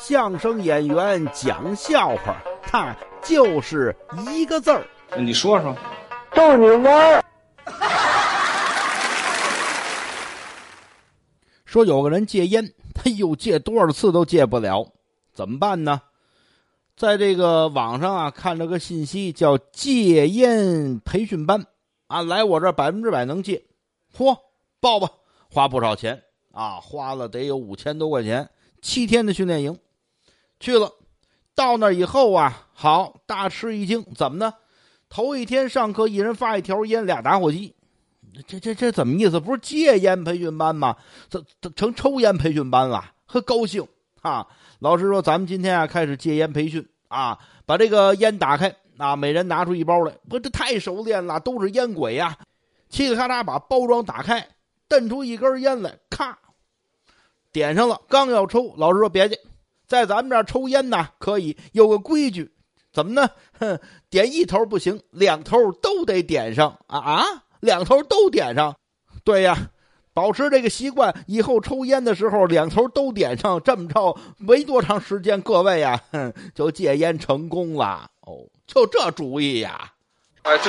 相声演员讲笑话，他就是一个字儿。你说说，逗你玩儿。说有个人戒烟，哎呦，戒多少次都戒不了，怎么办呢？在这个网上啊，看了个信息叫戒烟培训班，啊，来我这儿百分之百能戒，嚯，报吧，花不少钱。啊，花了得有五千多块钱，七天的训练营，去了，到那以后啊，好大吃一惊，怎么呢？头一天上课，一人发一条烟，俩打火机，这这这怎么意思？不是戒烟培训班吗？这这成抽烟培训班了，呵，高兴啊！老师说：“咱们今天啊，开始戒烟培训啊，把这个烟打开啊，每人拿出一包来。不，这太熟练了，都是烟鬼呀！嘁哩咔嚓把包装打开，瞪出一根烟来，咔，点上了。刚要抽，老师说：别介，在咱们这儿抽烟呢，可以有个规矩，怎么呢？哼，点一头不行，两头都得点上啊啊！两头都点上，对呀。”保持这个习惯，以后抽烟的时候两头都点上，这么着没多长时间，各位呀，就戒烟成功了。哦，就这主意呀！哎，对。